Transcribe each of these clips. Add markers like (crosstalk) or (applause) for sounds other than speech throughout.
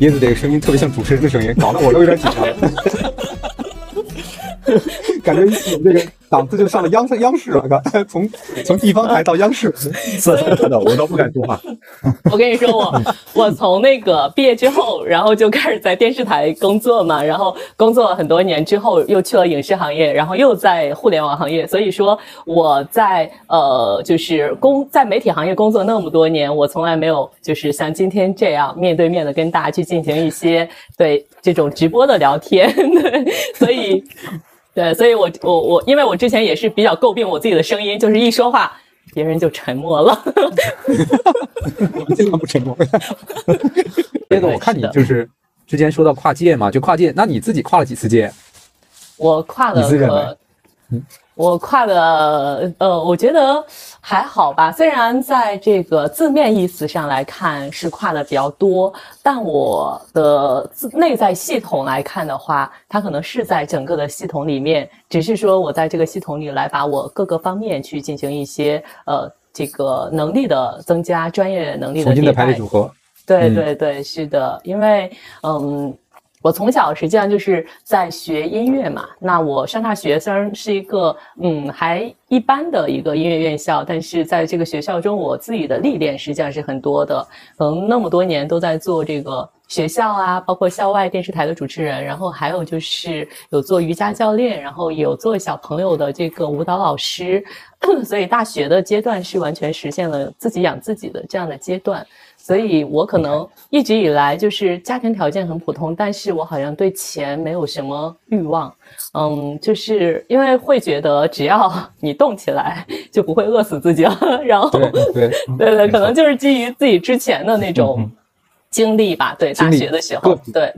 椰子这个声音特别像主持人的声音，搞得我都有点紧张。(laughs) 感觉你这个档次就上了央视央视了，(laughs) 从从地方台到央视，(laughs) 是的，我都不敢说话。我跟你说，我我从那个毕业之后，然后就开始在电视台工作嘛，然后工作了很多年之后，又去了影视行业，然后又在互联网行业。所以说我在呃，就是工在媒体行业工作那么多年，我从来没有就是像今天这样面对面的跟大家去进行一些对这种直播的聊天，对，所以。对，所以我我我，因为我之前也是比较诟病我自己的声音，就是一说话，别人就沉默了。我们尽量不沉默。(laughs) 这个我看你就是之前说到跨界嘛，就跨界，那你自己跨了几次界？我跨了个，嗯。我跨了，呃，我觉得还好吧。虽然在这个字面意思上来看是跨的比较多，但我的内在系统来看的话，它可能是在整个的系统里面，只是说我在这个系统里来把我各个方面去进行一些呃这个能力的增加，专业能力的重新的排列组合。对对对，是的，因为嗯。我从小实际上就是在学音乐嘛。那我上大学虽然是一个嗯还一般的一个音乐院校，但是在这个学校中，我自己的历练实际上是很多的。可能那么多年都在做这个学校啊，包括校外电视台的主持人，然后还有就是有做瑜伽教练，然后有做小朋友的这个舞蹈老师。(coughs) 所以大学的阶段是完全实现了自己养自己的这样的阶段。所以我可能一直以来就是家庭条件很普通，但是我好像对钱没有什么欲望，嗯，就是因为会觉得只要你动起来就不会饿死自己了，然后对对对对，(laughs) 可能就是基于自己之前的那种经历吧，对，大学的时候，对，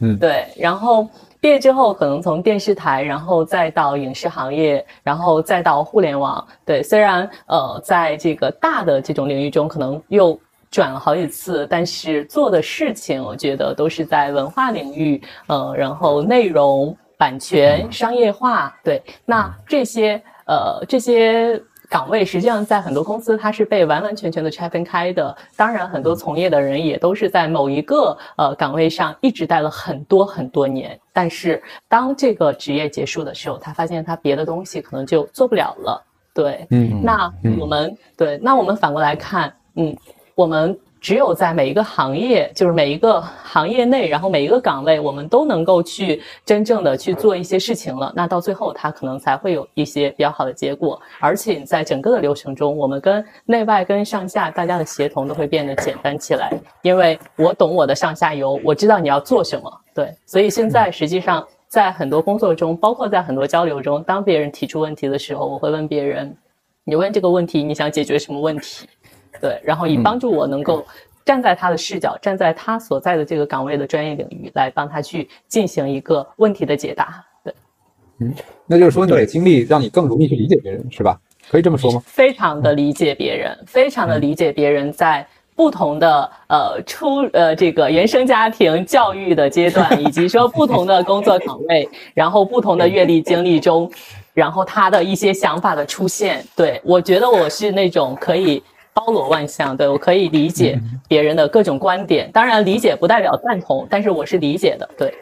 嗯，对，然后毕业之后可能从电视台，然后再到影视行业，然后再到互联网，对，虽然呃，在这个大的这种领域中，可能又。转了好几次，但是做的事情，我觉得都是在文化领域，呃，然后内容、版权、商业化，对，那这些呃这些岗位，实际上在很多公司它是被完完全全的拆分开的。当然，很多从业的人也都是在某一个呃岗位上一直待了很多很多年，但是当这个职业结束的时候，他发现他别的东西可能就做不了了。对，嗯，那我们对，那我们反过来看，嗯。我们只有在每一个行业，就是每一个行业内，然后每一个岗位，我们都能够去真正的去做一些事情了，那到最后，它可能才会有一些比较好的结果。而且在整个的流程中，我们跟内外、跟上下大家的协同都会变得简单起来，因为我懂我的上下游，我知道你要做什么。对，所以现在实际上在很多工作中，包括在很多交流中，当别人提出问题的时候，我会问别人：你问这个问题，你想解决什么问题？对，然后以帮助我能够站在他的视角，站在他所在的这个岗位的专业领域来帮他去进行一个问题的解答。对，嗯，那就是说你的经历让你更容易去理解别人，是吧？可以这么说吗？非常的理解别人，非常的理解别人在不同的呃出呃这个原生家庭教育的阶段，以及说不同的工作岗位，然后不同的阅历经历中，然后他的一些想法的出现。对我觉得我是那种可以。包罗万象，对我可以理解别人的各种观点，当然理解不代表赞同，但是我是理解的。对，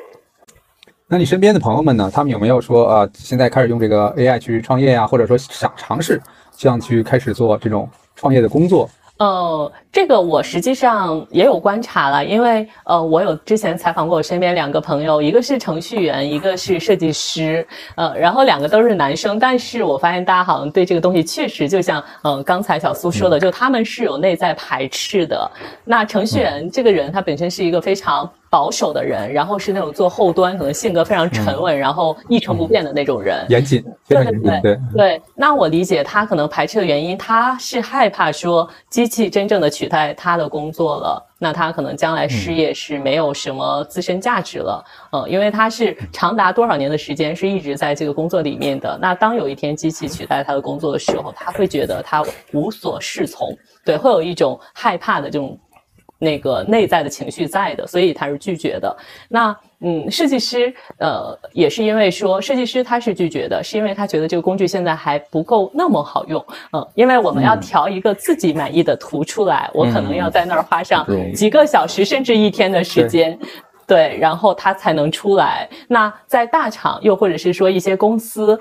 那你身边的朋友们呢？他们有没有说啊，现在开始用这个 AI 去创业呀，或者说想尝试这样去开始做这种创业的工作？呃，这个我实际上也有观察了，因为呃，我有之前采访过我身边两个朋友，一个是程序员，一个是设计师，呃，然后两个都是男生，但是我发现大家好像对这个东西确实就像嗯刚才小苏说的，就他们是有内在排斥的。那程序员这个人他本身是一个非常。保守的人，然后是那种做后端，可能性格非常沉稳，然后一成不变的那种人，严谨，对对对对对。那我理解他可能排斥的原因，他是害怕说机器真正的取代他的工作了，那他可能将来失业是没有什么自身价值了。嗯，因为他是长达多少年的时间是一直在这个工作里面的，那当有一天机器取代他的工作的时候，他会觉得他无所适从，对，会有一种害怕的这种。那个内在的情绪在的，所以他是拒绝的。那嗯，设计师呃也是因为说设计师他是拒绝的，是因为他觉得这个工具现在还不够那么好用。嗯，因为我们要调一个自己满意的图出来，我可能要在那儿花上几个小时甚至一天的时间。对，然后它才能出来。那在大厂，又或者是说一些公司，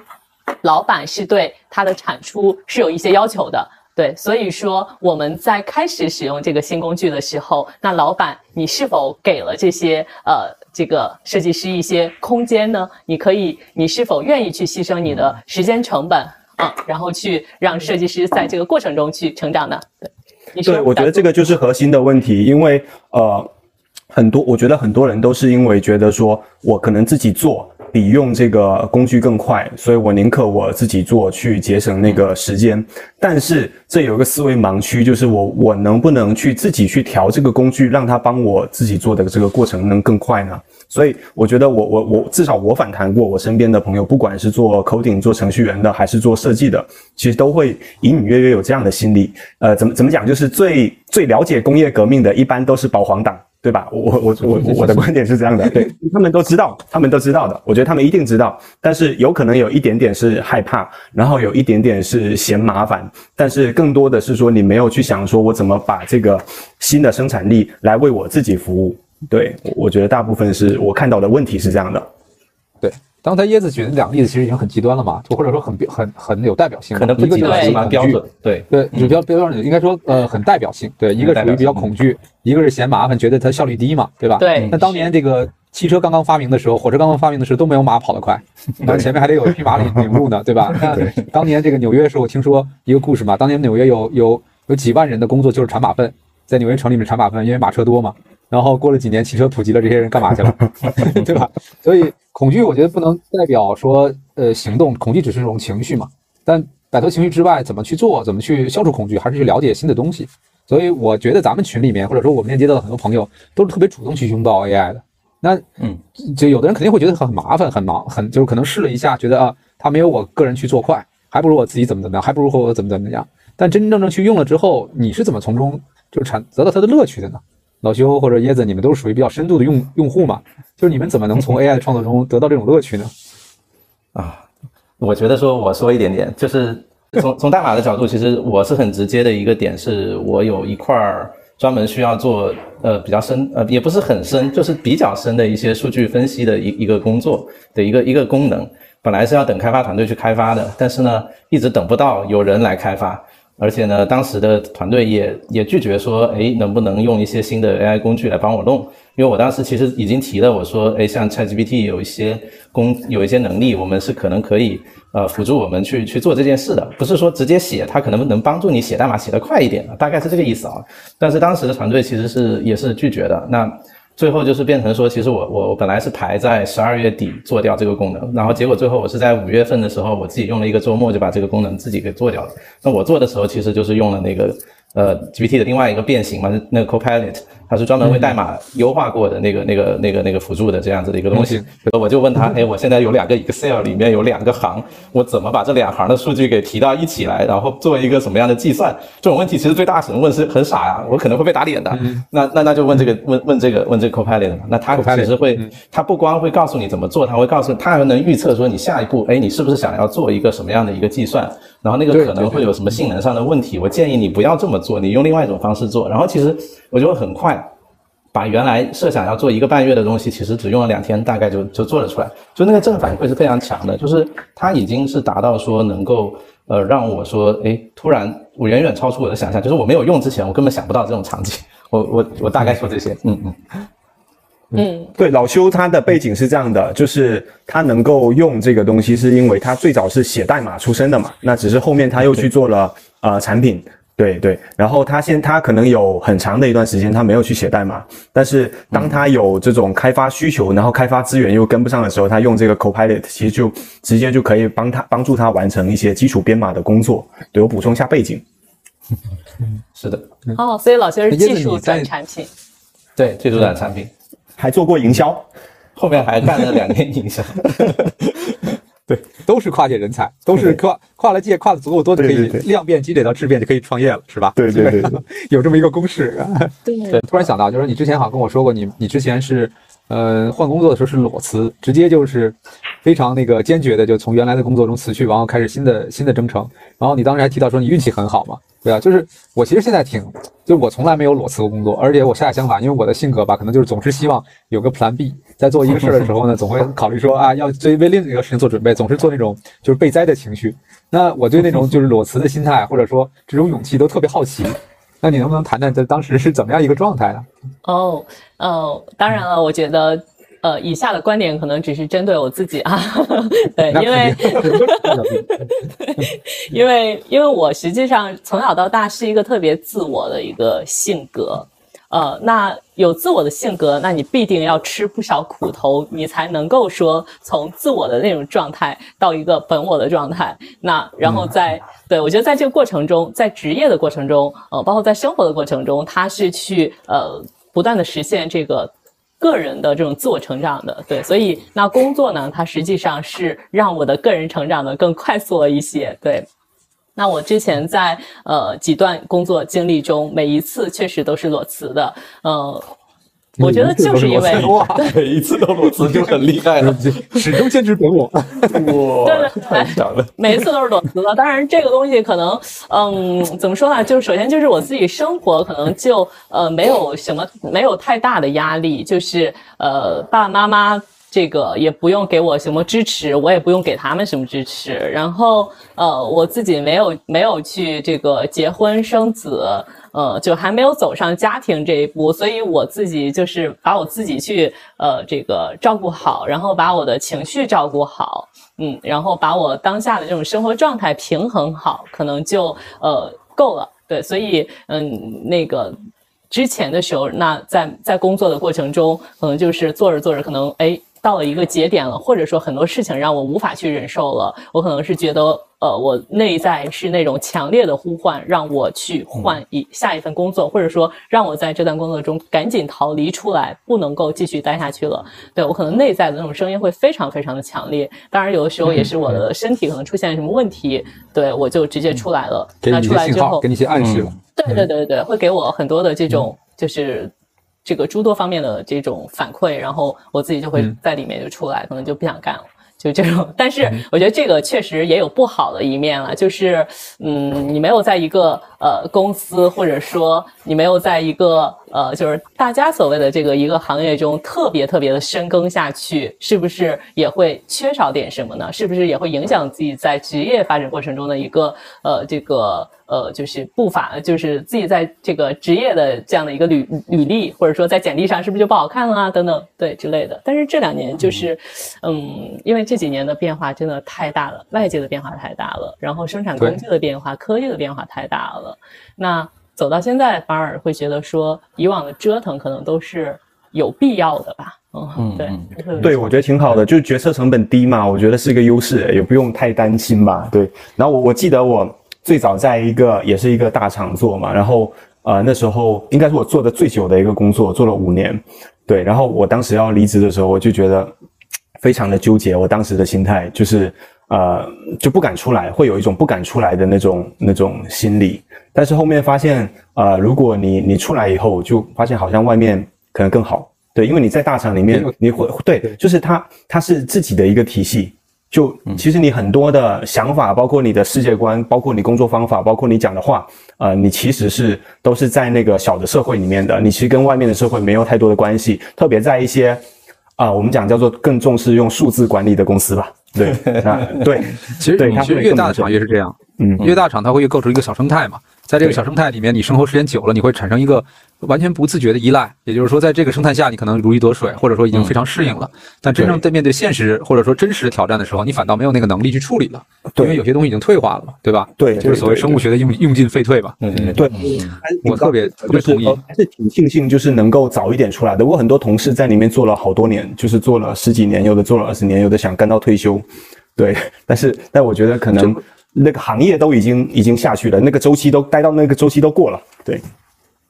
老板是对它的产出是有一些要求的。对，所以说我们在开始使用这个新工具的时候，那老板你是否给了这些呃这个设计师一些空间呢？你可以，你是否愿意去牺牲你的时间成本啊，然后去让设计师在这个过程中去成长呢？对，对，我觉得这个就是核心的问题，因为呃。很多，我觉得很多人都是因为觉得说，我可能自己做比用这个工具更快，所以我宁可我自己做去节省那个时间。但是这有一个思维盲区，就是我我能不能去自己去调这个工具，让它帮我自己做的这个过程能更快呢？所以我觉得我我我至少我反弹过我身边的朋友，不管是做 coding 做程序员的，还是做设计的，其实都会隐隐约约有这样的心理。呃，怎么怎么讲，就是最最了解工业革命的，一般都是保皇党。对吧？我我我我的观点是这样的，对他们都知道，(laughs) 他们都知道的。我觉得他们一定知道，但是有可能有一点点是害怕，然后有一点点是嫌麻烦，但是更多的是说你没有去想说我怎么把这个新的生产力来为我自己服务。对，我觉得大部分是我看到的问题是这样的。对。刚才椰子举的两个例子其实已经很极端了嘛，就或者说很很很有代表性。可能不极端，蛮标准。对对，比较标准，应该说呃很代表性。对，一个属于比较恐惧，一个是嫌麻烦，觉得它效率低嘛，对吧？对。那当年这个汽车刚刚发明的时候，火车刚刚发明的时候都没有马跑得快，(laughs) 那前面还得有一匹马领领路呢，对吧？(laughs) 那当年这个纽约时候，我听说一个故事嘛，当年纽约有有有几万人的工作就是铲马粪，在纽约城里面铲马粪，因为马车多嘛。然后过了几年，汽车普及了，这些人干嘛去了？(laughs) 对吧？所以恐惧，我觉得不能代表说呃行动，恐惧只是一种情绪嘛。但摆脱情绪之外，怎么去做，怎么去消除恐惧，还是去了解新的东西。所以我觉得咱们群里面，或者说我们链接到的很多朋友，都是特别主动去拥抱 AI 的。那嗯，就有的人肯定会觉得很麻烦，很忙，很就是可能试了一下，觉得啊，他没有我个人去做快，还不如我自己怎么怎么样，还不如和我怎么怎么样。但真真正正去用了之后，你是怎么从中就产得到它的乐趣的呢？老修或者椰子，你们都是属于比较深度的用用户嘛？就是你们怎么能从 (laughs) AI 的创作中得到这种乐趣呢？啊，我觉得说我说一点点，就是从从代码的角度，其实我是很直接的一个点，是我有一块儿专门需要做呃比较深呃也不是很深，就是比较深的一些数据分析的一一个工作的一个一个功能，本来是要等开发团队去开发的，但是呢一直等不到有人来开发。而且呢，当时的团队也也拒绝说，哎，能不能用一些新的 AI 工具来帮我弄？因为我当时其实已经提了，我说，哎，像 ChatGPT 有一些工有一些能力，我们是可能可以呃辅助我们去去做这件事的，不是说直接写，它可能能帮助你写代码写得快一点，大概是这个意思啊。但是当时的团队其实是也是拒绝的。那。最后就是变成说，其实我我我本来是排在十二月底做掉这个功能，然后结果最后我是在五月份的时候，我自己用了一个周末就把这个功能自己给做掉了。那我做的时候其实就是用了那个呃 GPT 的另外一个变形嘛，那个 Copilot。它是专门为代码优化过的那个、那个、那个、那个辅助的这样子的一个东西。我就问他，哎，我现在有两个 Excel 里面有两个行，我怎么把这两行的数据给提到一起来，然后做一个什么样的计算？这种问题其实对大神问是很傻呀，我可能会被打脸的。那那那就问这个问问这个问这个 Copilot 嘛？那他其实会，他不光会告诉你怎么做，他会告诉他还能预测说你下一步，哎，你是不是想要做一个什么样的一个计算？然后那个可能会有什么性能上的问题？我建议你不要这么做，你用另外一种方式做。然后其实我就会很快。把原来设想要做一个半月的东西，其实只用了两天，大概就就做了出来。就那个正反馈是非常强的，就是它已经是达到说能够呃让我说，哎，突然我远远超出我的想象，就是我没有用之前，我根本想不到这种场景。我我我大概说这些，嗯嗯嗯，对，老修他的背景是这样的，就是他能够用这个东西，是因为他最早是写代码出身的嘛，那只是后面他又去做了呃产品。对对，然后他现他可能有很长的一段时间他没有去写代码，但是当他有这种开发需求，然后开发资源又跟不上的时候，他用这个 Copilot 其实就直接就可以帮他帮助他完成一些基础编码的工作。对我补充一下背景，(laughs) 是的，哦，所以老薛是技术转产品，对，技术转产品，还做过营销，后面还干了两年营销。(laughs) 对，都是跨界人才，都是跨跨了界，跨的足够多就可以量变积累到质变，就可以创业了，是吧？对对对 (laughs) 有这么一个公式。对对，突然想到，就是你之前好像跟我说过，你你之前是，呃，换工作的时候是裸辞，直接就是非常那个坚决的，就从原来的工作中辞去，然后开始新的新的征程。然后你当时还提到说你运气很好嘛，对啊，就是我其实现在挺，就我从来没有裸辞过工作，而且我恰恰相反，因为我的性格吧，可能就是总是希望有个 Plan B，在做一个事儿的时候呢，总会考虑说啊，要为为另一个事情做准备，总是做那种就是备灾的情绪。那我对那种就是裸辞的心态，或者说这种勇气都特别好奇。那你能不能谈谈在当时是怎么样一个状态呢？哦，呃，当然了，我觉得，呃，以下的观点可能只是针对我自己啊，(laughs) (laughs) 对，因为因为因为我实际上从小到大是一个特别自我的一个性格，呃，那有自我的性格，那你必定要吃不少苦头，你才能够说从自我的那种状态到一个本我的状态。那然后在、对我觉得在这个过程中，在职业的过程中，呃，包括在生活的过程中，他是去呃不断的实现这个。个人的这种自我成长的，对，所以那工作呢，它实际上是让我的个人成长的更快速了一些，对。那我之前在呃几段工作经历中，每一次确实都是裸辞的，呃，我觉得就是因为哇，每一次都裸辞就很厉害了，(laughs) 始终坚持本我。哇，对对太强了。每一次都是裸辞的。当然，这个东西可能，嗯，怎么说呢？就是首先就是我自己生活可能就呃没有什么没有太大的压力，就是呃爸爸妈妈。这个也不用给我什么支持，我也不用给他们什么支持。然后，呃，我自己没有没有去这个结婚生子，呃，就还没有走上家庭这一步，所以我自己就是把我自己去呃这个照顾好，然后把我的情绪照顾好，嗯，然后把我当下的这种生活状态平衡好，可能就呃够了。对，所以嗯，那个之前的时候，那在在工作的过程中，可能就是做着做着，可能哎。到了一个节点了，或者说很多事情让我无法去忍受了，我可能是觉得，呃，我内在是那种强烈的呼唤，让我去换一下一份工作，或者说让我在这段工作中赶紧逃离出来，不能够继续待下去了。对我可能内在的那种声音会非常非常的强烈。当然，有的时候也是我的身体可能出现什么问题，对我就直接出来了。给你一那出来之后给，你一些暗示了。对对对对，会给我很多的这种就是。这个诸多方面的这种反馈，然后我自己就会嗯在里面就出来，可能就不想干了，就这种。(laughs) 但是我觉得这个确实也有不好的一面了，就是嗯，你没有在一个呃公司，或者说你没有在一个呃，就是大家所谓的这个一个行业中特别特别的深耕下去，是不是也会缺少点什么呢？是不是也会影响自己在职业发展过程中的一个呃这个呃就是步伐，就是自己在这个职业的这样的一个履履历，或者说在简历上是不是就不好看了啊等等对之类的。但是这两年就是，嗯，因为这几年的变化真的太大了，外界的变化太大了，然后生产工具的变化、科技的变化太大了，那。走到现在，反而会觉得说，以往的折腾可能都是有必要的吧。嗯，对，就是对，我觉得挺好的，就是决策成本低嘛，我觉得是一个优势，也不用太担心吧。对，然后我我记得我最早在一个也是一个大厂做嘛，然后呃那时候应该是我做的最久的一个工作，做了五年。对，然后我当时要离职的时候，我就觉得非常的纠结，我当时的心态就是呃就不敢出来，会有一种不敢出来的那种那种心理。但是后面发现，呃，如果你你出来以后，就发现好像外面可能更好。对，因为你在大厂里面，你会对，就是它它是自己的一个体系。就其实你很多的想法，包括你的世界观，包括你工作方法，包括你讲的话，呃，你其实是都是在那个小的社会里面的，你其实跟外面的社会没有太多的关系。特别在一些啊、我们讲叫做更重视用数字管理的公司吧。对，(laughs) 啊，对，其实对它其实越大的厂越是这样，嗯越大厂它会构成一个小生态嘛，在这个小生态里面，你生活时间久了，你会产生一个完全不自觉的依赖。也就是说，在这个生态下，你可能如鱼得水，或者说已经非常适应了。但真正在面对现实或者说真实的挑战的时候，你反倒没有那个能力去处理了，因为有些东西已经退化了嘛，对吧？对就是所谓生物学的用用进废退嘛。嗯，对，我特别特别同意还是挺庆幸，就是能够早一点出来的。我很多同事在里面做了好多年，就是做了十几年，有的做了二十年，有的想干到退休。对，但是但我觉得可能那个行业都已经已经下去了，那个周期都待到那个周期都过了。对，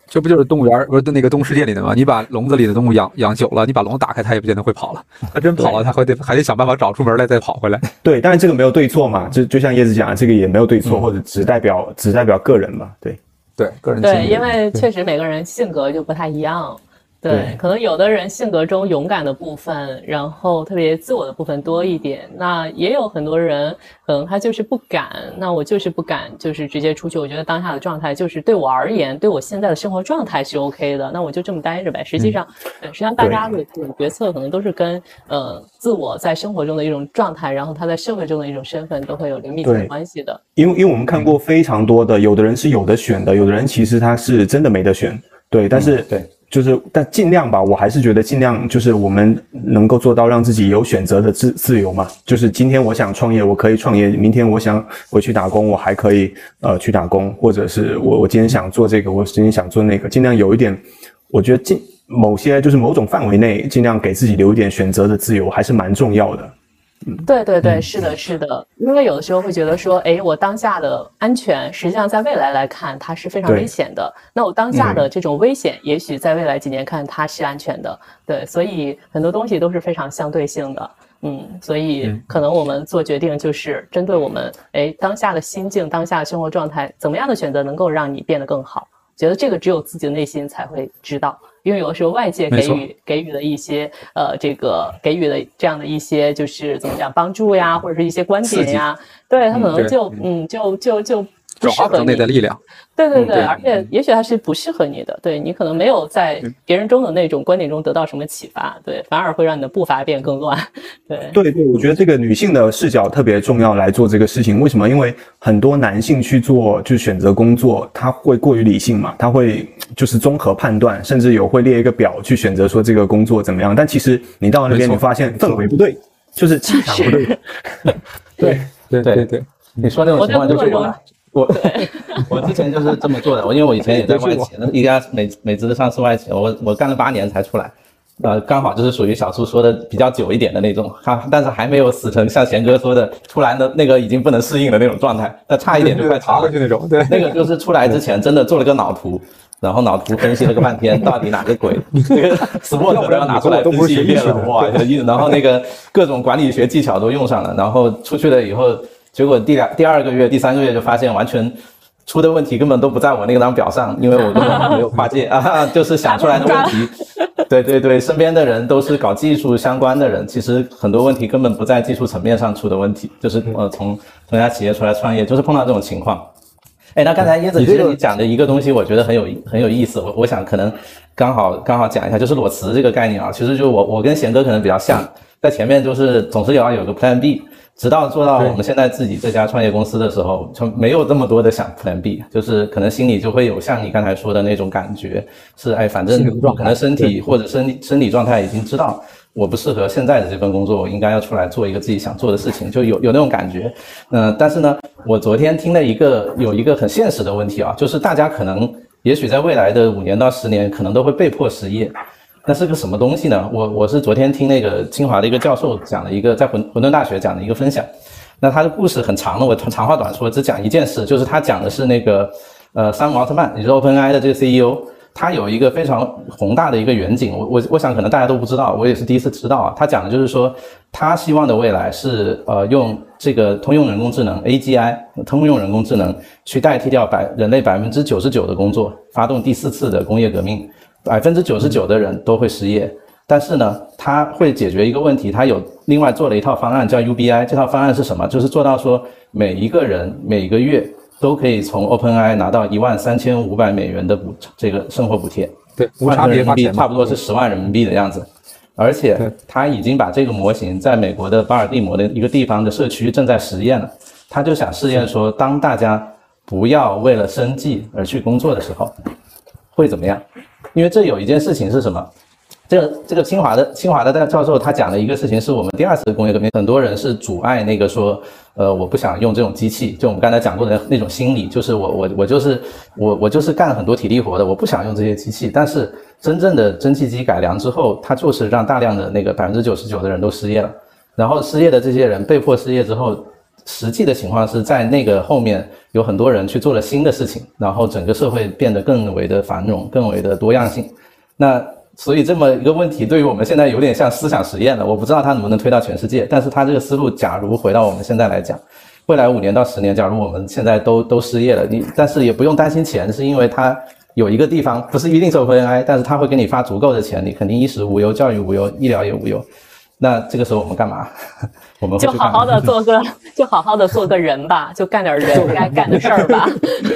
这不就是动物园不是那个动物世界里的吗？你把笼子里的动物养养久了，你把笼子打开，它也不见得会跑了。(laughs) 它真跑了，它还得还得想办法找出门来再跑回来。(laughs) 对，但是这个没有对错嘛，就就像叶子讲，这个也没有对错，或者只代表只代表个人嘛。对对，个人对，因为确实每个人性格就不太一样。对，可能有的人性格中勇敢的部分，然后特别自我的部分多一点。那也有很多人，可能他就是不敢。那我就是不敢，就是直接出去。我觉得当下的状态就是对我而言，对我现在的生活状态是 OK 的。那我就这么待着呗。实际上，对，实际上大家的这种决策可能都是跟呃自我在生活中的一种状态，然后他在社会中的一种身份都会有密切的关系的。因为因为我们看过非常多的，有的人是有的选的，有的人其实他是真的没得选。对，但是对。就是，但尽量吧，我还是觉得尽量就是我们能够做到让自己有选择的自自由嘛。就是今天我想创业，我可以创业；明天我想回去打工，我还可以呃去打工，或者是我我今天想做这个，我今天想做那个，尽量有一点，我觉得尽某些就是某种范围内，尽量给自己留一点选择的自由，还是蛮重要的。对对对，是的，是的，因为有的时候会觉得说，哎，我当下的安全，实际上在未来来看，它是非常危险的。那我当下的这种危险，也许在未来几年看它是安全的。对，所以很多东西都是非常相对性的。嗯，所以可能我们做决定就是针对我们，哎，当下的心境、当下的生活状态，怎么样的选择能够让你变得更好？觉得这个只有自己的内心才会知道。因为有的时候外界给予给予的一些呃，这个给予的这样的一些就是怎么讲帮助呀，或者是一些观点呀，对他可能就嗯就就就。转化成内在力量，对对对，而且也许它是不适合你的，对你可能没有在别人中的那种观点中得到什么启发，对，反而会让你的步伐变更乱，对。对对，我觉得这个女性的视角特别重要来做这个事情，为什么？因为很多男性去做就选择工作，他会过于理性嘛，他会就是综合判断，甚至有会列一个表去选择说这个工作怎么样，但其实你到那边你发现氛围不对，就是气场不对，(laughs) 对。对对对，你说那种情况就是我。我 (laughs) 我之前就是这么做的，我因为我以前也在外企，一家美美资的上市外企，我我干了八年才出来，呃，刚好就是属于小苏说的比较久一点的那种，哈，但是还没有死成像贤哥说的出来的那个已经不能适应的那种状态，那差一点就快爬回去那种，对，那个就是出来之前真的做了个脑图，然后脑图分析了个半天，到底哪个鬼，(laughs) 这个 SWOT (laughs) 都要拿出来分析一遍了，哇，然后那个各种管理学技巧都用上了，然后出去了以后。结果第两第二个月、第三个月就发现完全出的问题根本都不在我那张表上，因为我根本没有跨界 (laughs) 啊，就是想出来的问题。(laughs) 对对对，身边的人都是搞技术相关的人，其实很多问题根本不在技术层面上出的问题，就是呃从从家企业出来创业，就是碰到这种情况。哎，那刚才椰子其实你讲的一个东西，我觉得很有很有意思，我我想可能刚好刚好讲一下，就是裸辞这个概念啊，其实就我我跟贤哥可能比较像，在前面就是总是要有个 Plan B。直到做到我们现在自己这家创业公司的时候，就没有这么多的想 Plan B，就是可能心里就会有像你刚才说的那种感觉，是哎，反正可能身体或者身身体状态已经知道我不适合现在的这份工作，我应该要出来做一个自己想做的事情，就有有那种感觉。嗯，但是呢，我昨天听了一个有一个很现实的问题啊，就是大家可能也许在未来的五年到十年，可能都会被迫失业。那是个什么东西呢？我我是昨天听那个清华的一个教授讲了一个在混混沌大学讲的一个分享，那他的故事很长的，我长话短说，只讲一件事，就是他讲的是那个呃山姆奥特曼，也就是 OpenAI 的这个 CEO，他有一个非常宏大的一个远景，我我我想可能大家都不知道，我也是第一次知道啊。他讲的就是说，他希望的未来是呃用这个通用人工智能 AGI 通用人工智能去代替掉百人类百分之九十九的工作，发动第四次的工业革命。百分之九十九的人都会失业，但是呢，他会解决一个问题，他有另外做了一套方案叫 UBI。这套方案是什么？就是做到说每一个人每个月都可以从 OpenAI 拿到一万三千五百美元的补这个生活补贴，对，无差别发钱，差不多是十万人民币的样子。而且他已经把这个模型在美国的巴尔的摩的一个地方的社区正在实验了。他就想试验说，当大家不要为了生计而去工作的时候，会怎么样？因为这有一件事情是什么？这个这个清华的清华的教授他讲了一个事情是我们第二次工业革命，很多人是阻碍那个说，呃，我不想用这种机器，就我们刚才讲过的那种心理，就是我我我就是我我就是干很多体力活的，我不想用这些机器。但是真正的蒸汽机改良之后，它就是让大量的那个百分之九十九的人都失业了，然后失业的这些人被迫失业之后。实际的情况是在那个后面有很多人去做了新的事情，然后整个社会变得更为的繁荣，更为的多样性。那所以这么一个问题，对于我们现在有点像思想实验了。我不知道它能不能推到全世界，但是它这个思路，假如回到我们现在来讲，未来五年到十年，假如我们现在都都失业了，你但是也不用担心钱，是因为它有一个地方不是一定收 AI，但是它会给你发足够的钱，你肯定衣食无忧，教育无忧，医疗也无忧。那这个时候我们干嘛？(laughs) 我们 (laughs) 就好好的做个，就好好的做个人吧，就干点人该干的事儿吧。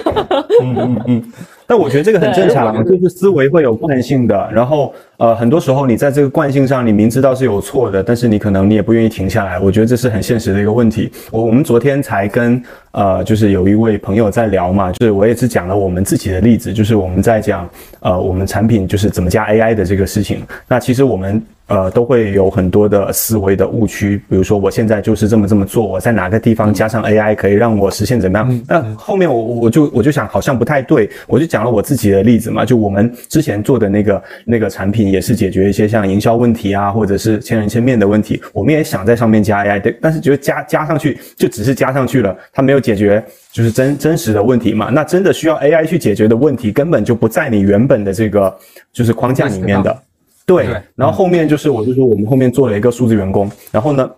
(laughs) 嗯嗯嗯。但我觉得这个很正常，就是思维会有惯性的。然后呃，很多时候你在这个惯性上，你明知道是有错的，但是你可能你也不愿意停下来。我觉得这是很现实的一个问题。我我们昨天才跟呃，就是有一位朋友在聊嘛，就是我也是讲了我们自己的例子，就是我们在讲呃，我们产品就是怎么加 AI 的这个事情。那其实我们。呃，都会有很多的思维的误区，比如说我现在就是这么这么做，我在哪个地方加上 AI 可以让我实现怎么样？那后面我我就我就想好像不太对，我就讲了我自己的例子嘛，就我们之前做的那个那个产品也是解决一些像营销问题啊，或者是千人千面的问题，我们也想在上面加 AI 的，但是觉得加加上去就只是加上去了，它没有解决就是真真实的问题嘛？那真的需要 AI 去解决的问题根本就不在你原本的这个就是框架里面的。对，然后后面就是我就说我们后面做了一个数字员工，然后呢，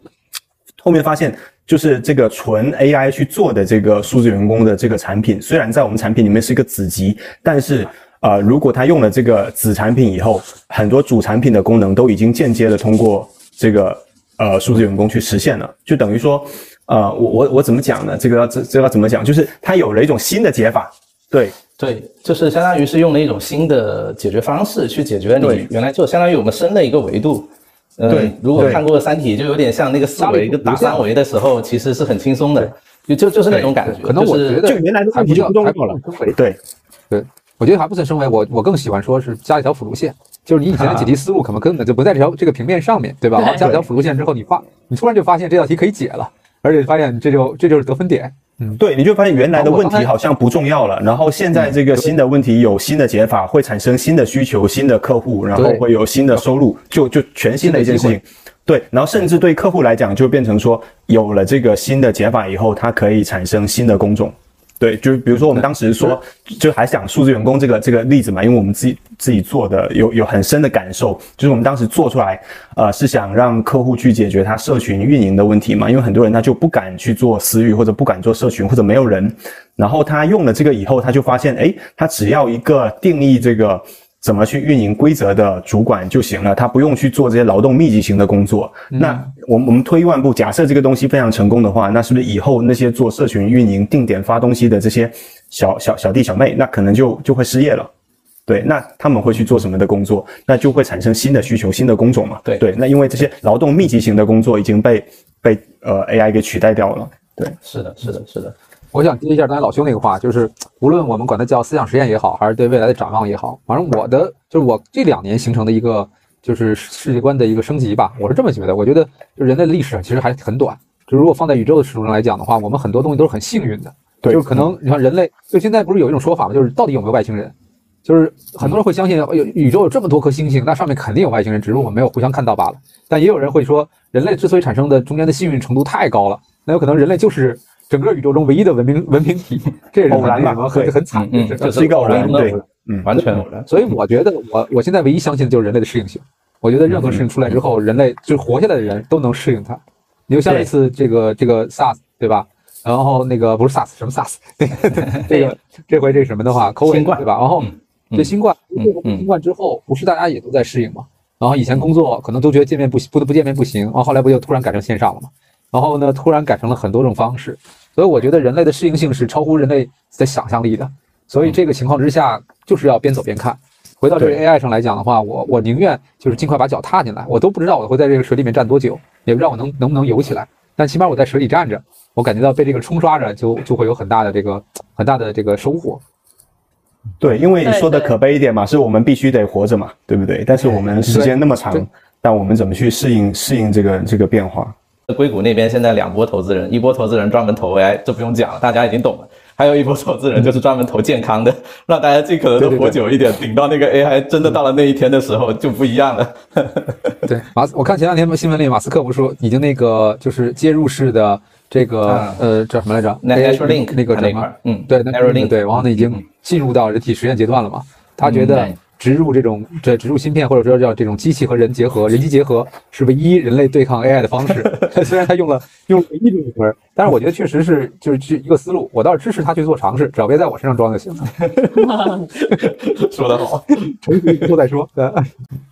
后面发现就是这个纯 AI 去做的这个数字员工的这个产品，虽然在我们产品里面是一个子级，但是呃，如果他用了这个子产品以后，很多主产品的功能都已经间接的通过这个呃数字员工去实现了，就等于说呃，我我我怎么讲呢？这个这这要怎么讲？就是它有了一种新的解法，对。对，就是相当于是用了一种新的解决方式去解决你原来就相当于我们升了一个维度。对，如果看过《三体》，就有点像那个四维跟打三维的时候，其实是很轻松的，就就就是那种感觉。可能我觉得就原来的问题就不重要了。对，对，我觉得还不算升维，我我更喜欢说是加一条辅助线，就是你以前的解题思路可能根本就不在这条这个平面上面对吧？加了条辅助线之后，你发你突然就发现这道题可以解了，而且发现这就这就是得分点。嗯，对，你就发现原来的问题好像不重要了，然后现在这个新的问题有新的解法，会产生新的需求、新的客户，然后会有新的收入，就就全新的一件事情。对，然后甚至对客户来讲，就变成说有了这个新的解法以后，它可以产生新的工种。对，就是比如说我们当时说，就还想数字员工这个这个例子嘛，因为我们自己自己做的有有很深的感受，就是我们当时做出来，呃，是想让客户去解决他社群运营的问题嘛，因为很多人他就不敢去做私域或者不敢做社群或者没有人，然后他用了这个以后，他就发现，哎，他只要一个定义这个。怎么去运营规则的主管就行了，他不用去做这些劳动密集型的工作。那我们我们退一万步，假设这个东西非常成功的话，那是不是以后那些做社群运营、定点发东西的这些小小小弟小妹，那可能就就会失业了？对，那他们会去做什么的工作？那就会产生新的需求、新的工种嘛？对对，那因为这些劳动密集型的工作已经被被呃 AI 给取代掉了。对，是的，是的，是的。我想接一下刚才老兄那个话，就是无论我们管它叫思想实验也好，还是对未来的展望也好，反正我的就是我这两年形成的一个就是世界观的一个升级吧，我是这么觉得。我觉得就人类的历史其实还很短，就如果放在宇宙的尺度上来讲的话，我们很多东西都是很幸运的。对，就是可能你看人类，就现在不是有一种说法吗？就是到底有没有外星人？就是很多人会相信有宇宙有这么多颗星星，那上面肯定有外星人，只是我们没有互相看到罢了。但也有人会说，人类之所以产生的中间的幸运程度太高了，那有可能人类就是。整个宇宙中唯一的文明 (laughs) 文明体，这是偶然吧？很很惨，这是一个偶然，对，嗯，完全偶然。所以我觉得，我我现在唯一相信的就是人类的适应性。我觉得任何事情出来之后，人类就是活下来的人都能适应它。你就像一次这个这个 SARS 对吧？然后那个不是 SARS 什么 SARS，这个这回这什么的话，COVID 对吧？然后这新冠，新冠之后不是大家也都在适应吗？然后以前工作可能都觉得见面不行，不得不见面不行，然后后来不就突然改成线上了吗？然后呢，突然改成了很多种方式，所以我觉得人类的适应性是超乎人类的想象力的。所以这个情况之下，就是要边走边看。回到这个 AI 上来讲的话，我我宁愿就是尽快把脚踏进来。我都不知道我会在这个水里面站多久，也不知道我能能不能游起来。但起码我在水里站着，我感觉到被这个冲刷着，就就会有很大的这个很大的这个收获。对，因为你说的可悲一点嘛，是我们必须得活着嘛，对不对？但是我们时间那么长，但我们怎么去适应适应这个这个变化？硅谷那边现在两波投资人，一波投资人专门投 AI，这不用讲了，大家已经懂了。还有一波投资人就是专门投健康的，(laughs) 让大家尽可能的活久一点，顶到那个 AI 真的到了那一天的时候就不一样了。(laughs) 对，马斯，我看前两天新闻里马斯克不是说已经那个就是接入式的这个啊呃叫什么来着 Natural Link 那个什块儿，嗯对 Natural Link 对，然后呢已经进入到人体实验阶段了嘛？他觉得植入这种这植入芯片或者说叫这种机器和人结合、人机结合是唯一人类对抗 AI 的方式。(laughs) 虽然他用了用了唯一这个词儿，但是我觉得确实是就是去一个思路。我倒是支持他去做尝试，只要别在我身上装就行了。(laughs) 说得好，成熟以后再说。对。(laughs)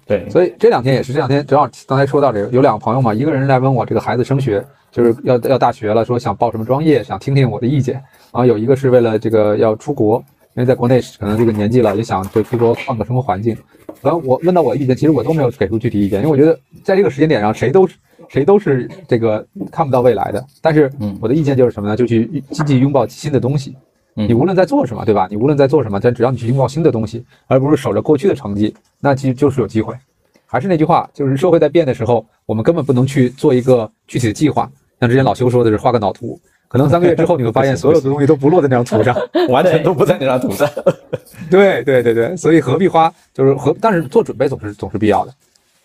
对，所以这两天也是这两天，正好刚才说到这个，有两个朋友嘛，一个人来问我这个孩子升学，就是要要大学了，说想报什么专业，想听听我的意见。然后有一个是为了这个要出国，因为在国内可能这个年纪了，也想就出国换个生活环境。然后我问到我的意见，其实我都没有给出具体意见，因为我觉得在这个时间点上，谁都是谁都是这个看不到未来的。但是我的意见就是什么呢？就去积极拥抱新的东西。嗯你无论在做什么，对吧？你无论在做什么，但只要你去拥抱新的东西，而不是守着过去的成绩，那其实就是有机会。还是那句话，就是社会在变的时候，我们根本不能去做一个具体的计划。像之前老修说的是画个脑图，可能三个月之后你会发现 (laughs) 所有的东西都不落在那张图上。(laughs) 完全都不在那张图上。(laughs) 对对对对，所以何必花？就是何，但是做准备总是总是必要的。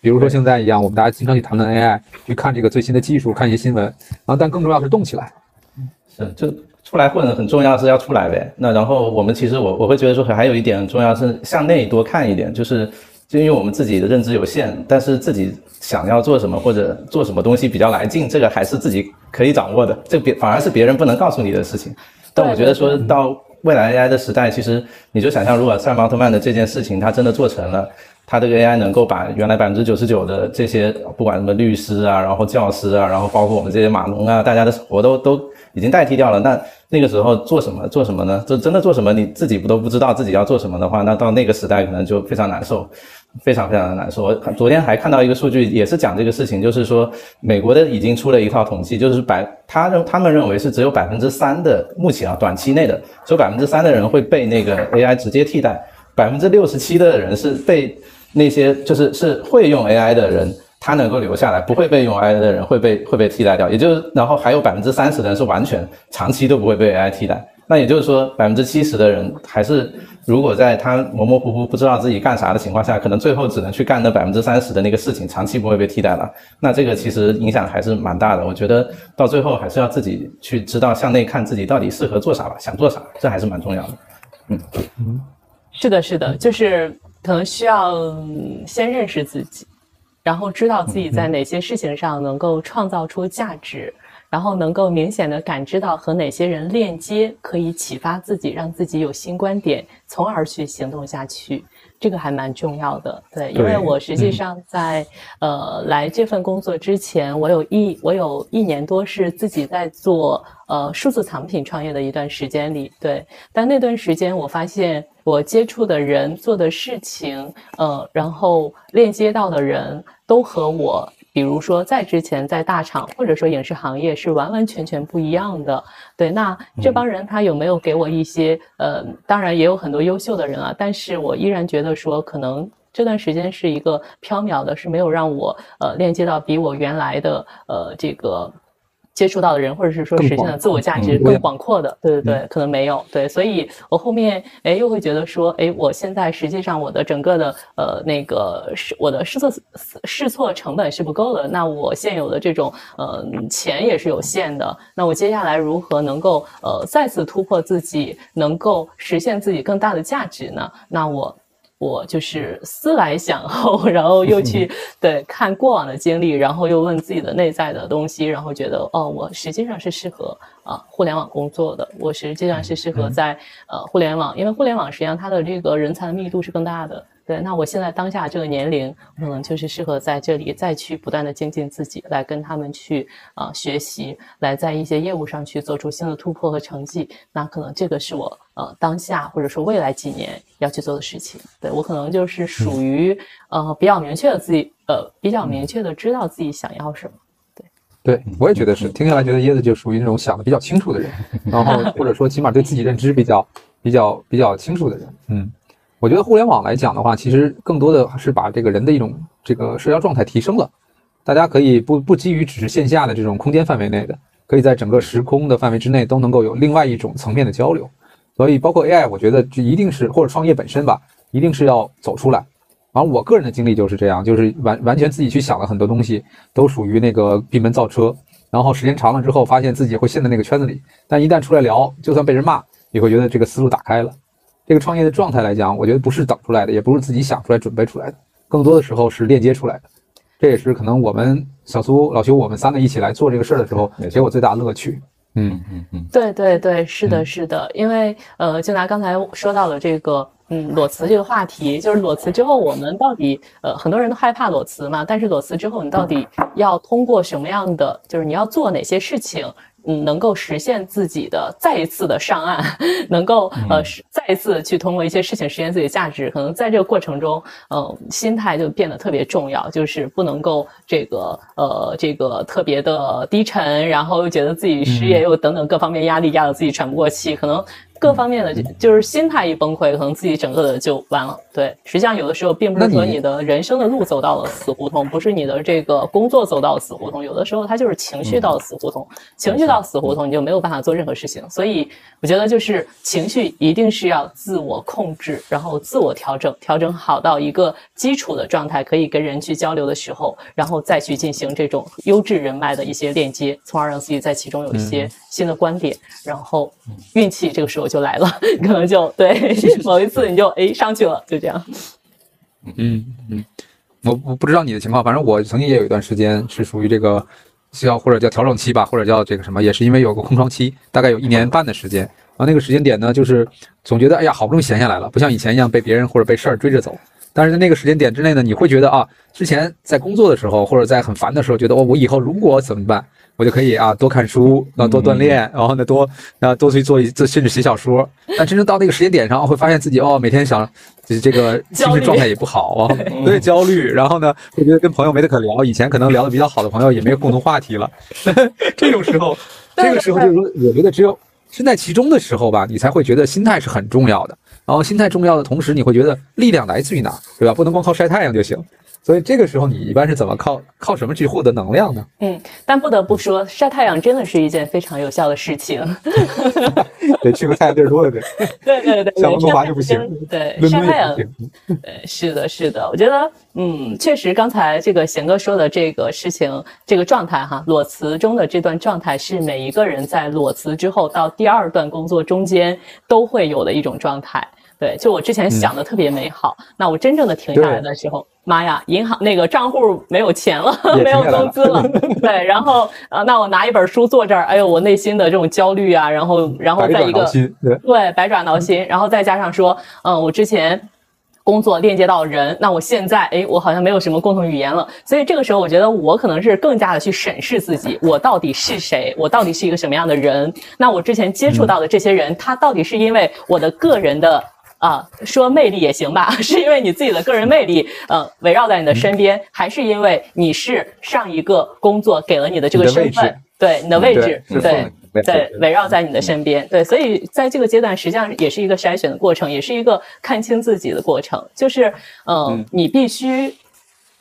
比如说现在一样，我们大家经常去谈论 AI，去看这个最新的技术，看一些新闻，然后但更重要是动起来。是，就出来混很重要是要出来呗。那然后我们其实我我会觉得说还有一点很重要是向内多看一点，就是就因为我们自己的认知有限，但是自己想要做什么或者做什么东西比较来劲，这个还是自己可以掌握的，这别反而是别人不能告诉你的事情。但我觉得说到未来 AI 的时代，其实你就想象，如果赛博奥特曼的这件事情它真的做成了。它这个 AI 能够把原来百分之九十九的这些，不管什么律师啊，然后教师啊，然后包括我们这些码农啊，大家的活都都已经代替掉了。那那个时候做什么做什么呢？就真的做什么你自己不都不知道自己要做什么的话，那到那个时代可能就非常难受，非常非常的难受。我昨天还看到一个数据，也是讲这个事情，就是说美国的已经出了一套统计，就是百他认他们认为是只有百分之三的目前啊短期内的只有百分之三的人会被那个 AI 直接替代，百分之六十七的人是被。那些就是是会用 AI 的人，他能够留下来；不会被用 AI 的人会被会被替代掉。也就是，然后还有百分之三十的人是完全长期都不会被 AI 替代。那也就是说，百分之七十的人还是如果在他模模糊糊不知道自己干啥的情况下，可能最后只能去干那百分之三十的那个事情，长期不会被替代了。那这个其实影响还是蛮大的。我觉得到最后还是要自己去知道向内看自己到底适合做啥吧，想做啥，这还是蛮重要的。嗯嗯，是的，是的，就是。可能需要先认识自己，然后知道自己在哪些事情上能够创造出价值，然后能够明显的感知到和哪些人链接，可以启发自己，让自己有新观点，从而去行动下去。这个还蛮重要的，对，因为我实际上在、嗯、呃来这份工作之前，我有一我有一年多是自己在做呃数字藏品创业的一段时间里，对，但那段时间我发现我接触的人做的事情，呃，然后链接到的人都和我。比如说，在之前在大厂或者说影视行业是完完全全不一样的。对，那这帮人他有没有给我一些？呃，当然也有很多优秀的人啊，但是我依然觉得说，可能这段时间是一个缥缈的，是没有让我呃链接到比我原来的呃这个。接触到的人，或者是说实现的自我价值更广阔的，对对对，可能没有对，所以我后面哎又会觉得说，哎，我现在实际上我的整个的呃那个试我的试错试错成本是不够的，那我现有的这种呃钱也是有限的，那我接下来如何能够呃再次突破自己，能够实现自己更大的价值呢？那我。我就是思来想后，然后又去 (laughs) 对看过往的经历，然后又问自己的内在的东西，然后觉得哦，我实际上是适合啊、呃、互联网工作的，我实际上是适合在呃互联网，因为互联网实际上它的这个人才的密度是更大的。对，那我现在当下这个年龄，可能就是适合在这里再去不断的精进自己，来跟他们去啊、呃、学习，来在一些业务上去做出新的突破和成绩。那可能这个是我呃当下或者说未来几年要去做的事情。对我可能就是属于、嗯、呃比较明确的自己呃比较明确的知道自己想要什么。对，对我也觉得是，听下来觉得椰子就属于那种想的比较清楚的人，然后或者说起码对自己认知比较比较比较清楚的人，嗯。我觉得互联网来讲的话，其实更多的是把这个人的一种这个社交状态提升了。大家可以不不基于只是线下的这种空间范围内的，可以在整个时空的范围之内都能够有另外一种层面的交流。所以包括 AI，我觉得这一定是或者创业本身吧，一定是要走出来。然后我个人的经历就是这样，就是完完全自己去想了很多东西，都属于那个闭门造车。然后时间长了之后，发现自己会陷在那个圈子里。但一旦出来聊，就算被人骂，也会觉得这个思路打开了。这个创业的状态来讲，我觉得不是等出来的，也不是自己想出来准备出来的，更多的时候是链接出来的。这也是可能我们小苏、老邱我们三个一起来做这个事儿的时候，给我最大的乐趣。嗯嗯嗯，对对对，是的，嗯是的，因为呃，就拿刚才说到了这个。嗯，裸辞这个话题，就是裸辞之后，我们到底呃，很多人都害怕裸辞嘛。但是裸辞之后，你到底要通过什么样的，就是你要做哪些事情，嗯，能够实现自己的再一次的上岸，(laughs) 能够呃是再一次去通过一些事情实现自己的价值。可能在这个过程中，呃，心态就变得特别重要，就是不能够这个呃这个特别的低沉，然后又觉得自己失业，又等等各方面压力压得自己喘不过气，可能。各方面的就是心态一崩溃，可能自己整个的就完了。对，实际上有的时候并不是说你的人生的路走到了死胡同，不是你的这个工作走到了死胡同，有的时候它就是情绪到了死胡同，情绪到死胡同你就没有办法做任何事情。所以我觉得就是情绪一定是要自我控制，然后自我调整，调整好到一个基础的状态，可以跟人去交流的时候，然后再去进行这种优质人脉的一些链接，从而让自己在其中有一些新的观点，然后运气这个时候。就来了，可能就对某一次你就哎上去了，就这样。嗯嗯，我我不知道你的情况，反正我曾经也有一段时间是属于这个叫或者叫调整期吧，或者叫这个什么，也是因为有个空窗期，大概有一年半的时间。然后那个时间点呢，就是总觉得哎呀，好不容易闲下来了，不像以前一样被别人或者被事儿追着走。但是在那个时间点之内呢，你会觉得啊，之前在工作的时候或者在很烦的时候，觉得哦，我以后如果怎么办？我就可以啊，多看书，然后多锻炼，然后呢，多啊多去做一做，甚至写小说。但真正到那个时间点上，会发现自己哦，每天想这个精神状态也不好啊，(laughs) 对焦虑。然后呢，会觉得跟朋友没得可聊，以前可能聊得比较好的朋友也没有共同话题了。(laughs) 这种时候，这个时候就是说，我觉得只有身在其中的时候吧，你才会觉得心态是很重要的。然后心态重要的同时，你会觉得力量来自于哪，对吧？不能光靠晒太阳就行。所以这个时候，你一般是怎么靠靠什么去获得能量呢？嗯，但不得不说，晒太阳真的是一件非常有效的事情。(laughs) 得去个太阳地儿多的地儿。对对对，像温哥华就不行。对，晒太阳。对，是的，是的。我觉得，嗯，确实，刚才这个贤哥说的这个事情，这个状态哈，裸辞中的这段状态，是每一个人在裸辞之后到第二段工作中间都会有的一种状态。对，就我之前想的特别美好，那我真正的停下来的时候，妈呀，银行那个账户没有钱了，没有工资了。(laughs) 对，然后呃，那我拿一本书坐这儿，哎呦，我内心的这种焦虑啊，然后然后再一个对百爪挠心，然后再加上说，嗯，我之前工作链接到人，那我现在哎，我好像没有什么共同语言了，所以这个时候我觉得我可能是更加的去审视自己，我到底是谁，我到底是一个什么样的人？那我之前接触到的这些人，他到底是因为我的个人的。啊，说魅力也行吧，(laughs) 是因为你自己的个人魅力，呃，围绕在你的身边，还是因为你是上一个工作给了你的这个身份，对你的位置，对对，围绕在你的身边，对，所以在这个阶段，实际上也是一个筛选的过程，也是一个看清自己的过程，就是，嗯，你必须，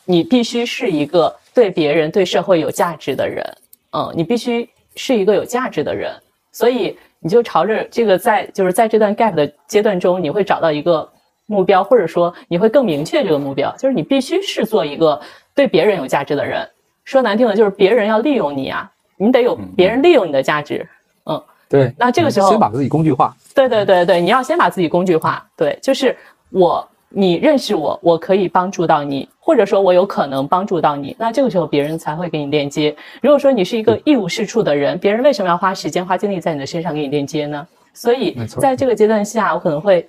你必须是一个对别人、对社会有价值的人，嗯，你必须是一个有价值的人，所以。你就朝着这个在就是在这段 gap 的阶段中，你会找到一个目标，或者说你会更明确这个目标，就是你必须是做一个对别人有价值的人。说难听的，就是别人要利用你啊，你得有别人利用你的价值。嗯，对。那这个时候先把自己工具化。对对对对，你要先把自己工具化。对，就是我。你认识我，我可以帮助到你，或者说我有可能帮助到你，那这个时候别人才会给你链接。如果说你是一个一无是处的人，别人为什么要花时间花精力在你的身上给你链接呢？所以在这个阶段下，我可能会。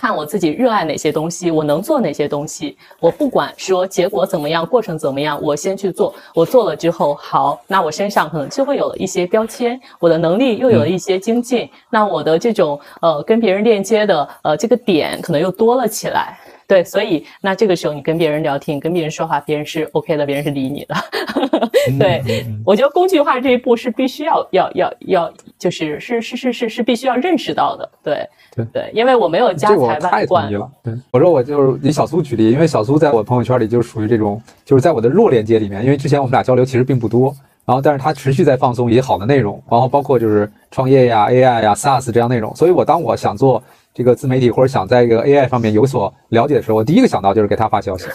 看我自己热爱哪些东西，我能做哪些东西。我不管说结果怎么样，过程怎么样，我先去做。我做了之后，好，那我身上可能就会有了一些标签，我的能力又有了一些精进。那我的这种呃跟别人链接的呃这个点可能又多了起来。对，所以那这个时候你跟别人聊天，跟别人说话，别人是 OK 的，别人是理你的。(laughs) 对，我觉得工具化这一步是必须要要要要，就是是是是是是必须要认识到的。对对对，因为我没有家财万贯。对，我说我就是以小苏举例，因为小苏在我朋友圈里就属于这种，就是在我的弱链接里面，因为之前我们俩交流其实并不多，然后但是他持续在放松一些好的内容，然后包括就是创业呀、AI 呀、SaaS 这样内容，所以我当我想做。这个自媒体或者想在一个 AI 方面有所了解的时候，我第一个想到就是给他发消息。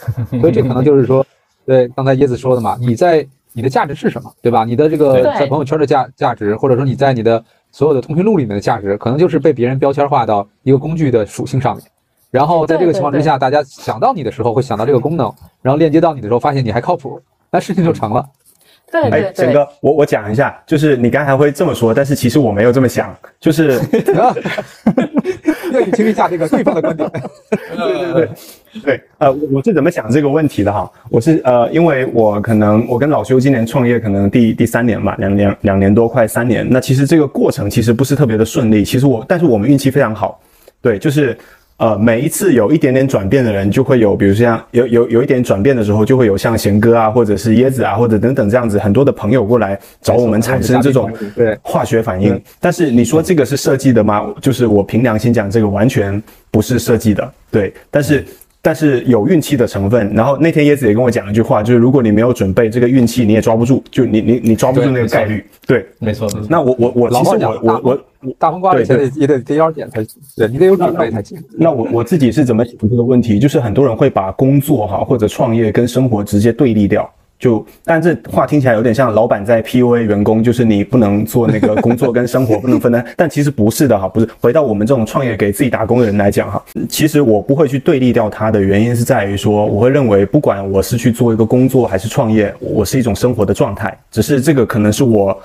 所以这可能就是说，对刚才椰子说的嘛，你在你的价值是什么，对吧？你的这个在朋友圈的价价值，或者说你在你的所有的通讯录里面的价值，可能就是被别人标签化到一个工具的属性上面。然后在这个情况之下，大家想到你的时候会想到这个功能，然后链接到你的时候发现你还靠谱，那事情就成了。对对哎，贤对，哥，我我讲一下，就是你刚才会这么说，但是其实我没有这么想，就是 (laughs) 愿意听一下这个对方的观点。(laughs) 对对对对，呃，我我是怎么想这个问题的哈？我是呃，因为我可能我跟老修今年创业可能第第三年吧，两年两年多快三年。那其实这个过程其实不是特别的顺利，其实我但是我们运气非常好，对，就是。呃，每一次有一点点转变的人，就会有，比如像有有有一点转变的时候，就会有像贤哥啊，或者是椰子啊，或者等等这样子很多的朋友过来找我们产生这种对化学反应。但是你说这个是设计的吗？就是我凭良心讲，这个完全不是设计的。对，但是但是有运气的成分。然后那天椰子也跟我讲了一句话，就是如果你没有准备，这个运气你也抓不住，就你你你抓不住那个概率。对，没错。那我我我其实我我我大风刮里现在也得跌腰点才，对你得有准备才行。那我我自己是怎么想这个问题？就是很多人会把工作哈或者创业跟生活直接对立掉。就，但这话听起来有点像老板在 PUA 员工，就是你不能做那个工作跟生活不能分担。(laughs) 但其实不是的哈，不是。回到我们这种创业给自己打工的人来讲哈，其实我不会去对立掉它的原因是在于说，我会认为不管我是去做一个工作还是创业，我是一种生活的状态，只是这个可能是我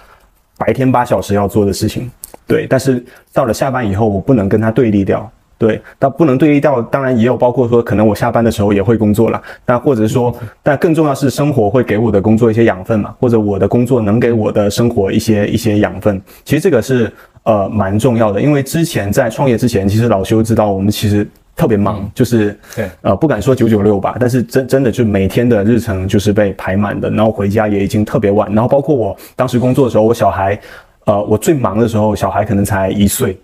白天八小时要做的事情。对，但是到了下班以后，我不能跟他对立掉。对，但不能对立掉，当然也有包括说，可能我下班的时候也会工作了，那或者是说，但更重要是生活会给我的工作一些养分嘛，或者我的工作能给我的生活一些一些养分。其实这个是呃蛮重要的，因为之前在创业之前，其实老修知道我们其实特别忙，就是对呃不敢说九九六吧，但是真真的就每天的日程就是被排满的，然后回家也已经特别晚，然后包括我当时工作的时候，我小孩，呃我最忙的时候，小孩可能才一岁。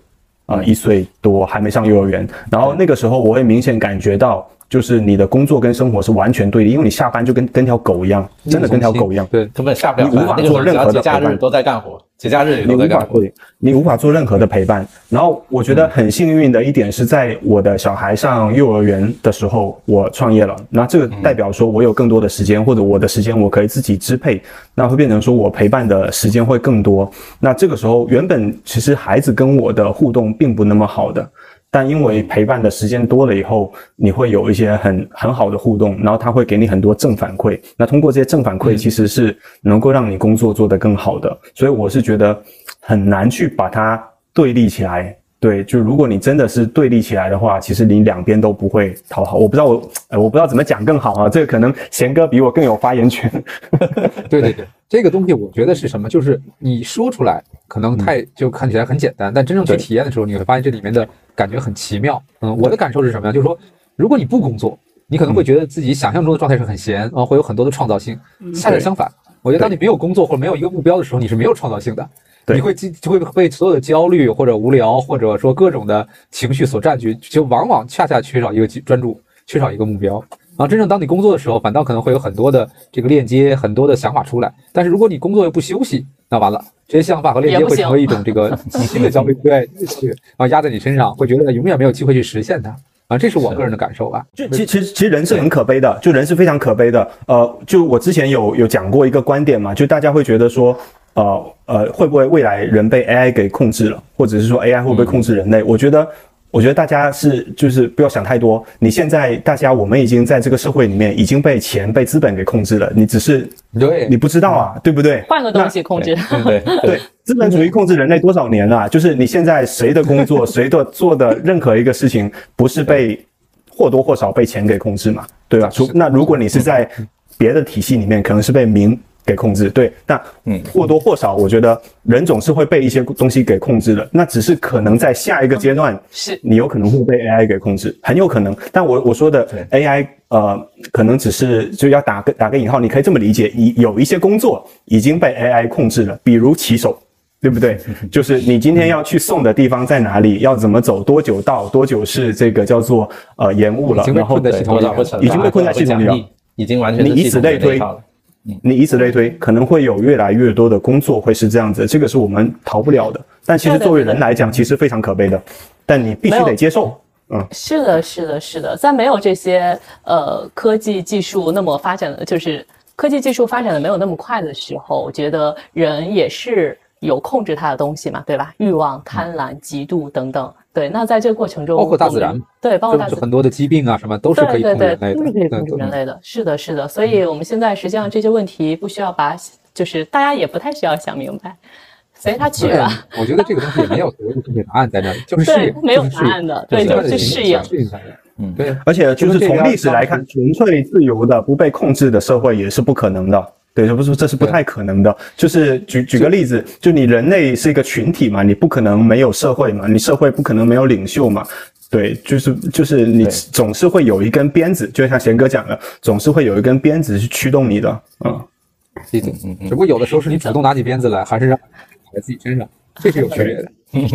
啊、一岁多还没上幼儿园，然后那个时候我会明显感觉到，就是你的工作跟生活是完全对立，因为你下班就跟跟条狗一样，真的跟条狗一样，对，根本下不了你无法做任何的只要节假日都在干活，节假日你无。法做，你无法做任何的陪伴。然后我觉得很幸运的一点是在我的小孩上幼儿园的时候，我创业了。那这个代表说我有更多的时间，或者我的时间我可以自己支配，那会变成说我陪伴的时间会更多。那这个时候原本其实孩子跟我的互动并不那么好的。但因为陪伴的时间多了以后，你会有一些很很好的互动，然后他会给你很多正反馈。那通过这些正反馈，其实是能够让你工作做得更好的。所以我是觉得很难去把它对立起来。对，就如果你真的是对立起来的话，其实你两边都不会讨好。我不知道我，呃，我不知道怎么讲更好啊。这个可能贤哥比我更有发言权。(laughs) 对对对，这个东西我觉得是什么？就是你说出来可能太就看起来很简单，但真正去体验的时候，你会发现这里面的感觉很奇妙。嗯，我的感受是什么呀？就是说，如果你不工作，你可能会觉得自己想象中的状态是很闲啊，会有很多的创造性。恰恰相反，我觉得当你没有工作或者没有一个目标的时候，你是没有创造性的。你会就就会被所有的焦虑或者无聊或者说各种的情绪所占据，就往往恰恰缺少一个专注，缺少一个目标。然后真正当你工作的时候，反倒可能会有很多的这个链接，很多的想法出来。但是如果你工作又不休息，那完了，这些想法和链接会成为一种这个新的 (laughs) 焦虑，对，焦虑啊压在你身上，会觉得永远没有机会去实现它啊，这是我个人的感受吧。就其其实其实人是很可悲的，就人是非常可悲的。呃，就我之前有有讲过一个观点嘛，就大家会觉得说，呃呃，会不会未来人被 AI 给控制了，或者是说 AI 会不会控制人类？我觉得。我觉得大家是就是不要想太多。你现在大家我们已经在这个社会里面已经被钱被资本给控制了，你只是对。你不知道啊，对不对？换个东西控制。对对，资本主义控制人类多少年了？就是你现在谁的工作，谁的做的任何一个事情，不是被或多或少被钱给控制嘛？对。吧？除那如果你是在别的体系里面，可能是被民给控制，对。但嗯或多或少，我觉得人总是会被一些东西给控制的。那只是可能在下一个阶段，是你有可能会被 AI 给控制，很有可能。但我我说的 AI，呃，可能只是就要打个打个引号，你可以这么理解，已有一些工作已经被 AI 控制了，比如骑手。对不对？(laughs) 就是你今天要去送的地方在哪里，要怎么走，多久到，多久是这个叫做呃延误了已，经被然后困在系统里了多少会惩罚已经被困在系统里了已经完全你以是系统此类推。你以此类推，可能会有越来越多的工作会是这样子，这个是我们逃不了的。但其实作为人来讲，其实非常可悲的，但你必须得接受。嗯，是的，是的，是的，在没有这些呃科技技术那么发展的，就是科技技术发展的没有那么快的时候，我觉得人也是有控制他的东西嘛，对吧？欲望、贪婪、嫉妒等等。对，那在这个过程中，包括大自然，对，包括大自然很多的疾病啊，什么都是可以控制人类的，都是可以控制人类的。是的，是的。所以我们现在实际上这些问题不需要把，就是大家也不太需要想明白，随他去吧。我觉得这个东西也没有所谓的正确答案在那里，就是适应，没有答案的，对，就是适应，适应。嗯，对。而且就是从历史来看，纯粹自由的、不被控制的社会也是不可能的。对，不是，这是不太可能的。就是举举个例子，就你人类是一个群体嘛，你不可能没有社会嘛，你社会不可能没有领袖嘛。对，就是就是你总是会有一根鞭子，就像贤哥讲的，总是会有一根鞭子去驱动你的。嗯，对对，嗯嗯。只不过有的时候是你主动拿起鞭子来，还是让打在自己身上，这是有区别的。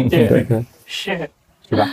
对对对，是是吧？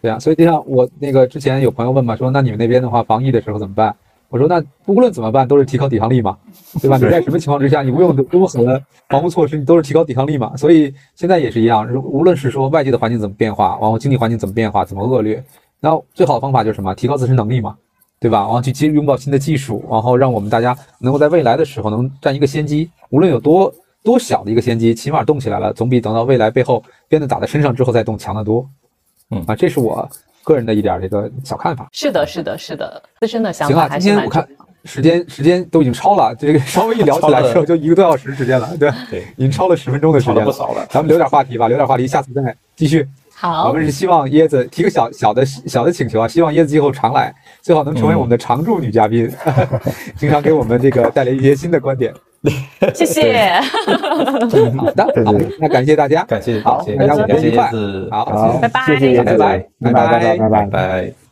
对啊，所以就像我那个之前有朋友问嘛，说那你们那边的话，防疫的时候怎么办？我说那无论怎么办，都是提高抵抗力嘛，对吧？你在什么情况之下，你无论多么狠的防护措施，你都是提高抵抗力嘛。所以现在也是一样，无论是说外界的环境怎么变化，然后经济环境怎么变化，怎么恶劣，然后最好的方法就是什么？提高自身能力嘛，对吧？然后去接拥抱新的技术，然后让我们大家能够在未来的时候能占一个先机。无论有多多小的一个先机，起码动起来了，总比等到未来背后鞭子打在身上之后再动强得多。嗯啊，这是我。个人的一点这个小看法，是的，是的，是的，自身的想法。行啊，今天我看时间时间都已经超了，这个 (laughs) 稍微一聊起来之后就一个多小时时间了，对对，已经超了十分钟的时间了，不少了。咱们留点话题吧，留点话题，下次再继续。好，我们是希望椰子提个小小的小的请求啊，希望椰子今后常来，最好能成为我们的常驻女嘉宾，(laughs) 经常给我们这个带来一些新的观点。谢谢。好的，好，那感谢大家，感谢，好，大家感谢愉快，好，拜拜，谢谢，拜拜，拜拜，拜拜，拜拜。